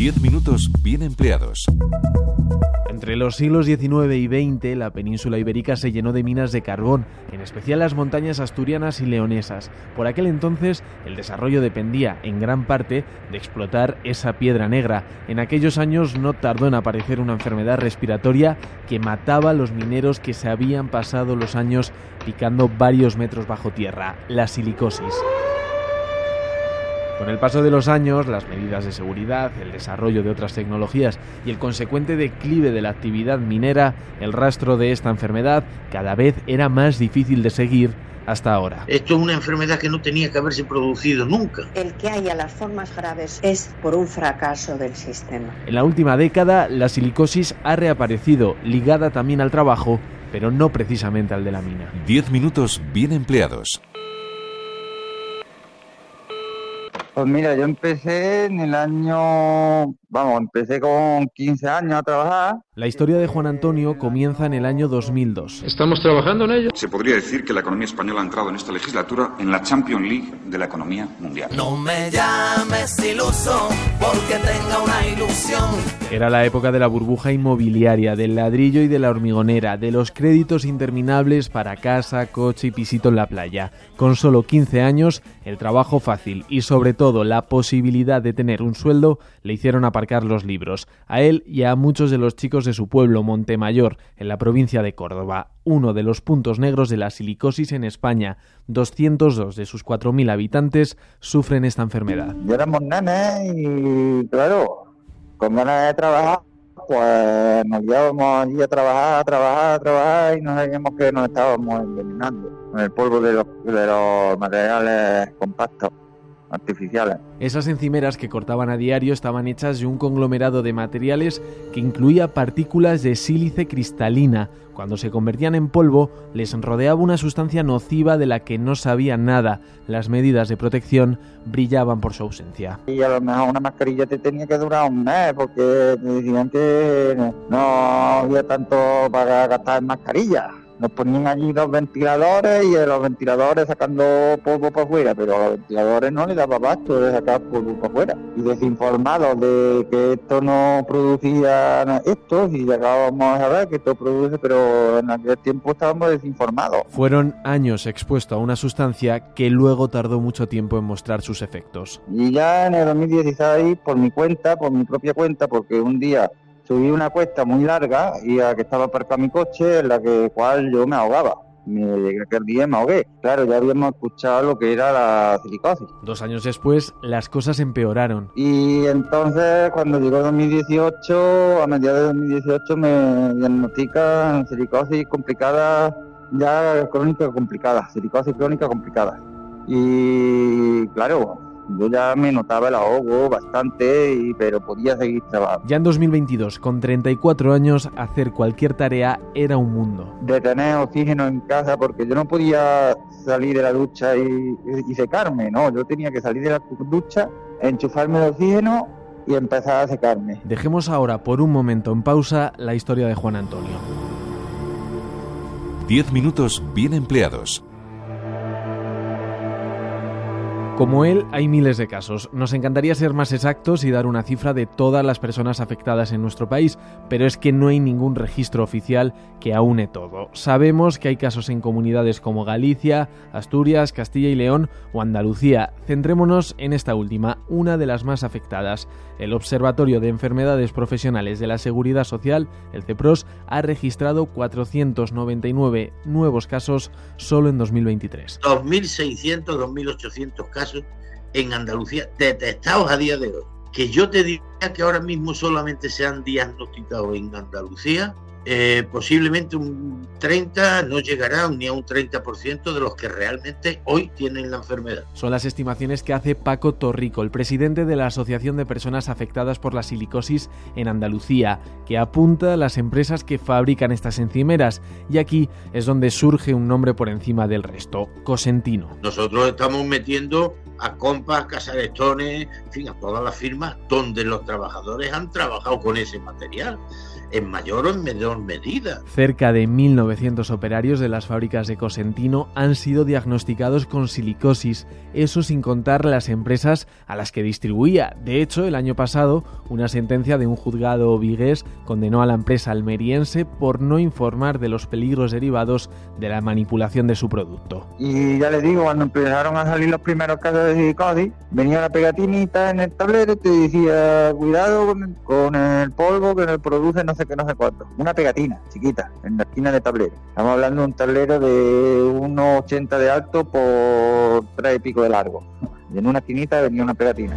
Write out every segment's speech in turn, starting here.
10 minutos bien empleados. Entre los siglos XIX y XX, la península ibérica se llenó de minas de carbón, en especial las montañas asturianas y leonesas. Por aquel entonces, el desarrollo dependía, en gran parte, de explotar esa piedra negra. En aquellos años no tardó en aparecer una enfermedad respiratoria que mataba a los mineros que se habían pasado los años picando varios metros bajo tierra, la silicosis. Con el paso de los años, las medidas de seguridad, el desarrollo de otras tecnologías y el consecuente declive de la actividad minera, el rastro de esta enfermedad cada vez era más difícil de seguir hasta ahora. Esto es una enfermedad que no tenía que haberse producido nunca. El que haya las formas graves es por un fracaso del sistema. En la última década, la silicosis ha reaparecido, ligada también al trabajo, pero no precisamente al de la mina. 10 minutos bien empleados. Pues mira, yo empecé en el año, vamos, empecé con 15 años a trabajar. La historia de Juan Antonio comienza en el año 2002. ¿Estamos trabajando en ello? Se podría decir que la economía española ha entrado en esta legislatura en la Champions League de la economía mundial. No me llames iluso porque tenga una ilusión. Era la época de la burbuja inmobiliaria, del ladrillo y de la hormigonera, de los créditos interminables para casa, coche y pisito en la playa. Con solo 15 años, el trabajo fácil y sobre todo la posibilidad de tener un sueldo le hicieron aparcar los libros. A él y a muchos de los chicos de su pueblo, Montemayor, en la provincia de Córdoba, uno de los puntos negros de la silicosis en España. 202 de sus 4.000 habitantes sufren esta enfermedad. Ya éramos nenes y, claro, con ganas de trabajar, pues nos íbamos allí a trabajar, a trabajar, a trabajar y no sabíamos que nos estábamos envenenando con el polvo de los, de los materiales compactos artificiales. Esas encimeras que cortaban a diario estaban hechas de un conglomerado de materiales que incluía partículas de sílice cristalina. Cuando se convertían en polvo, les rodeaba una sustancia nociva de la que no sabían nada. Las medidas de protección brillaban por su ausencia. Y a lo mejor una mascarilla te tenía que durar un mes porque decían que no había tanto para gastar en mascarillas nos ponían allí los ventiladores y los ventiladores sacando polvo para afuera, pero a los ventiladores no les daba basto de sacar polvo para afuera. Y desinformados de que esto no producía esto, y llegábamos a ver que esto produce, pero en aquel tiempo estábamos desinformados. Fueron años expuestos a una sustancia que luego tardó mucho tiempo en mostrar sus efectos. Y ya en el 2016, por mi cuenta, por mi propia cuenta, porque un día subí una cuesta muy larga y a que estaba aparcado mi coche en la que cual yo me ahogaba. Me llegué aquel día y me ahogué. Claro, ya habíamos escuchado lo que era la silicosis. Dos años después, las cosas empeoraron. Y entonces, cuando llegó 2018, a mediados de 2018, me diagnostican silicosis complicada, ya crónica complicada, silicosis crónica complicada. Y claro, yo ya me notaba el ahogo bastante, y, pero podía seguir trabajando. Ya en 2022, con 34 años, hacer cualquier tarea era un mundo. De tener oxígeno en casa, porque yo no podía salir de la ducha y, y secarme, ¿no? Yo tenía que salir de la ducha, enchufarme el oxígeno y empezar a secarme. Dejemos ahora por un momento en pausa la historia de Juan Antonio. 10 minutos bien empleados. Como él, hay miles de casos. Nos encantaría ser más exactos y dar una cifra de todas las personas afectadas en nuestro país, pero es que no hay ningún registro oficial que aúne todo. Sabemos que hay casos en comunidades como Galicia, Asturias, Castilla y León o Andalucía. Centrémonos en esta última, una de las más afectadas. El Observatorio de Enfermedades Profesionales de la Seguridad Social, el CEPROS, ha registrado 499 nuevos casos solo en 2023. 2.600, 2.800 casos en Andalucía detectados a día de hoy. Que yo te diría que ahora mismo solamente se han diagnosticado en Andalucía eh, posiblemente un 30, no llegará ni a un 30% de los que realmente hoy tienen la enfermedad. Son las estimaciones que hace Paco Torrico, el presidente de la Asociación de Personas Afectadas por la Silicosis en Andalucía, que apunta a las empresas que fabrican estas encimeras. Y aquí es donde surge un nombre por encima del resto, Cosentino. Nosotros estamos metiendo a Compas, Casarestones, en fin, a todas las firmas donde los trabajadores han trabajado con ese material. En mayor o en menor medida. Cerca de 1.900 operarios de las fábricas de Cosentino han sido diagnosticados con silicosis, eso sin contar las empresas a las que distribuía. De hecho, el año pasado, una sentencia de un juzgado vigués condenó a la empresa almeriense por no informar de los peligros derivados de la manipulación de su producto. Y ya les digo, cuando empezaron a salir los primeros casos de silicosis, venía una pegatinita en el tablero y te decía, cuidado con el, con el polvo que nos produce no sé qué, no sé cuánto. Una pegatina chiquita en la esquina del tablero. Estamos hablando de un tablero de 1,80 de alto por 3 y pico de largo. Y en una esquinita venía una pegatina.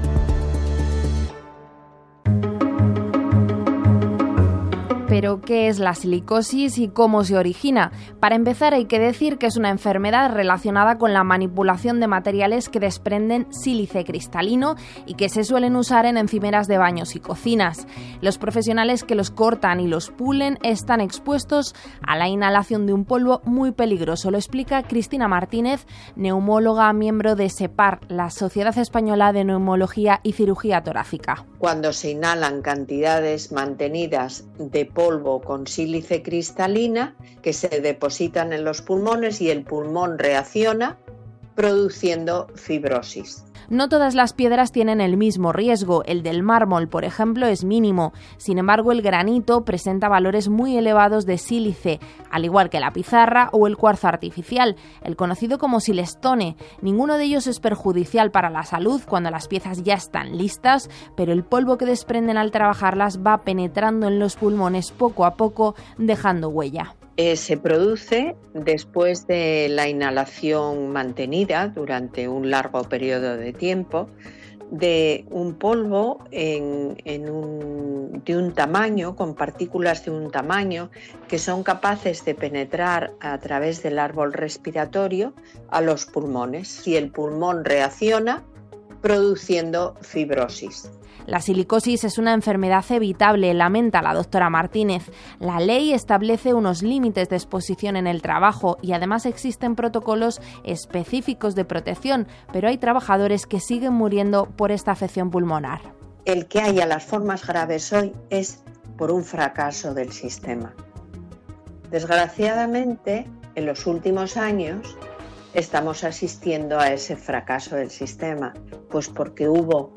Pero, ¿qué es la silicosis y cómo se origina? Para empezar, hay que decir que es una enfermedad relacionada con la manipulación de materiales que desprenden sílice cristalino y que se suelen usar en encimeras de baños y cocinas. Los profesionales que los cortan y los pulen están expuestos a la inhalación de un polvo muy peligroso. Lo explica Cristina Martínez, neumóloga, miembro de SEPAR, la Sociedad Española de Neumología y Cirugía Torácica. Cuando se inhalan cantidades mantenidas de polvo con sílice cristalina que se depositan en los pulmones y el pulmón reacciona produciendo fibrosis. No todas las piedras tienen el mismo riesgo. El del mármol, por ejemplo, es mínimo. Sin embargo, el granito presenta valores muy elevados de sílice, al igual que la pizarra o el cuarzo artificial, el conocido como silestone. Ninguno de ellos es perjudicial para la salud cuando las piezas ya están listas, pero el polvo que desprenden al trabajarlas va penetrando en los pulmones poco a poco, dejando huella. Eh, se produce después de la inhalación mantenida durante un largo periodo de tiempo de un polvo de un tamaño, con partículas de un tamaño, que son capaces de penetrar a través del árbol respiratorio a los pulmones. Si el pulmón reacciona, produciendo fibrosis. La silicosis es una enfermedad evitable, lamenta la doctora Martínez. La ley establece unos límites de exposición en el trabajo y además existen protocolos específicos de protección, pero hay trabajadores que siguen muriendo por esta afección pulmonar. El que haya las formas graves hoy es por un fracaso del sistema. Desgraciadamente, en los últimos años estamos asistiendo a ese fracaso del sistema, pues porque hubo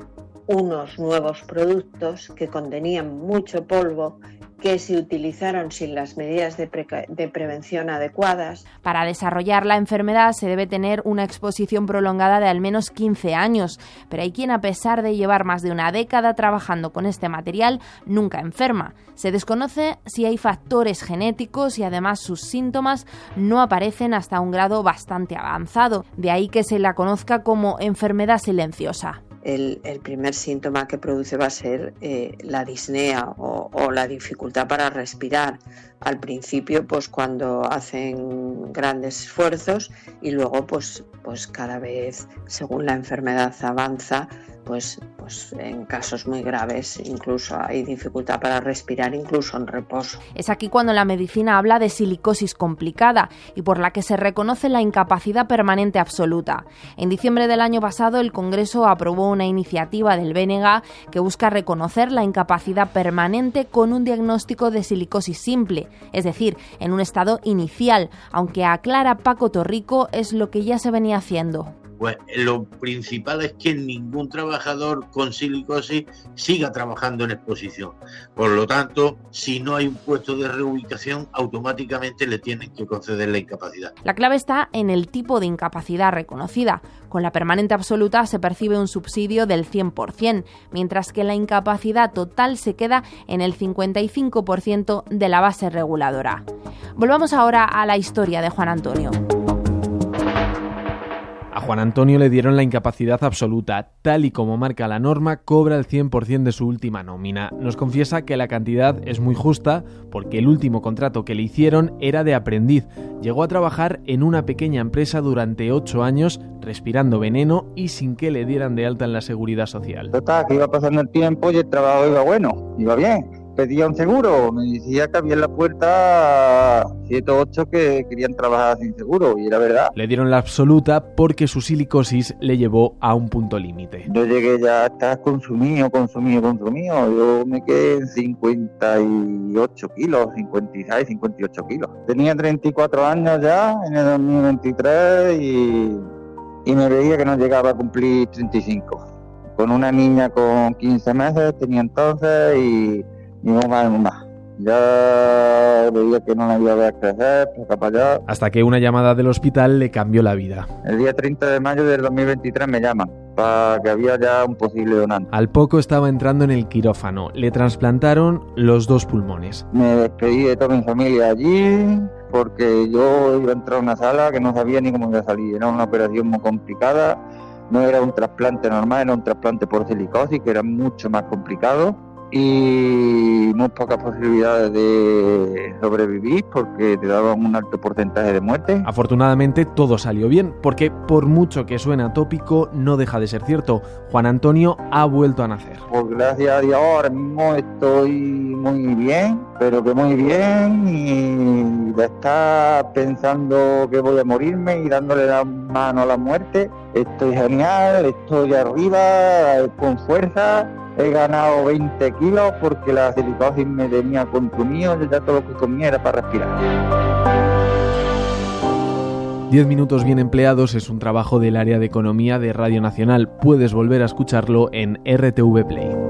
unos nuevos productos que contenían mucho polvo que se utilizaron sin las medidas de, prevención adecuadas. Para desarrollar la enfermedad se debe tener una exposición prolongada de al menos 15 años, pero hay quien a pesar de llevar más de una década trabajando con este material nunca enferma. Se desconoce si hay factores genéticos y además sus síntomas no aparecen hasta un grado bastante avanzado, de ahí que se la conozca como enfermedad silenciosa. El, el primer síntoma que produce va a ser eh, la disnea o, o la dificultad para respirar. Al principio, pues cuando hacen grandes esfuerzos y luego, pues, pues cada vez, según la enfermedad avanza, pues, pues en casos muy graves incluso hay dificultad para respirar, incluso en reposo. Es aquí cuando la medicina habla de silicosis complicada y por la que se reconoce la incapacidad permanente absoluta. En diciembre del año pasado, el Congreso aprobó una iniciativa del BNG que busca reconocer la incapacidad permanente con un diagnóstico de silicosis simple, es decir, en un estado inicial, aunque aclara Paco Torrico es lo que ya se venía haciendo. Pues lo principal es que ningún trabajador con silicosis siga trabajando en exposición. Por lo tanto, si no hay un puesto de reubicación, automáticamente le tienen que conceder la incapacidad. La clave está en el tipo de incapacidad reconocida. Con la permanente absoluta se percibe un subsidio del 100%, mientras que la incapacidad total se queda en el 55% de la base reguladora. Volvamos ahora a la historia de Juan Antonio. A Juan Antonio le dieron la incapacidad absoluta, tal y como marca la norma, cobra el 100% de su última nómina. Nos confiesa que la cantidad es muy justa porque el último contrato que le hicieron era de aprendiz. Llegó a trabajar en una pequeña empresa durante 8 años, respirando veneno y sin que le dieran de alta en la seguridad social. Total, que iba pasando el tiempo y el trabajo iba bueno, iba bien. Pedía un seguro. Me decía que había en la puerta siete o ocho que querían trabajar sin seguro y era verdad. Le dieron la absoluta porque su silicosis le llevó a un punto límite. Yo llegué ya a estar consumido, consumido, consumido. Yo me quedé en 58 kilos, 56, 58 kilos. Tenía 34 años ya en el 2023 y, y me veía que no llegaba a cumplir 35 con una niña con 15 meses, tenía entonces, y mi mamá y mamá. Ya veía que no la iba a crecer, para allá. Hasta que una llamada del hospital le cambió la vida. El día 30 de mayo del 2023 me llaman para que había ya un posible donante. Al poco estaba entrando en el quirófano. Le trasplantaron los dos pulmones. Me despedí de toda mi familia allí porque yo iba a entrar a una sala que no sabía ni cómo iba a salir. Era una operación muy complicada no era un trasplante normal, era un trasplante por silicosis, que era mucho más complicado y muy pocas posibilidades de sobrevivir porque te daban un alto porcentaje de muerte. Afortunadamente todo salió bien, porque por mucho que suena tópico, no deja de ser cierto. Juan Antonio ha vuelto a nacer. Pues gracias a Dios ahora mismo estoy muy bien, pero que muy bien y de estar pensando que voy a morirme y dándole la mano a la muerte, estoy genial, estoy arriba, con fuerza he ganado 20 kilos porque la silicosis me tenía consumido, ya todo lo que comía era para respirar. 10 minutos bien empleados es un trabajo del área de economía de Radio Nacional. Puedes volver a escucharlo en RTV Play.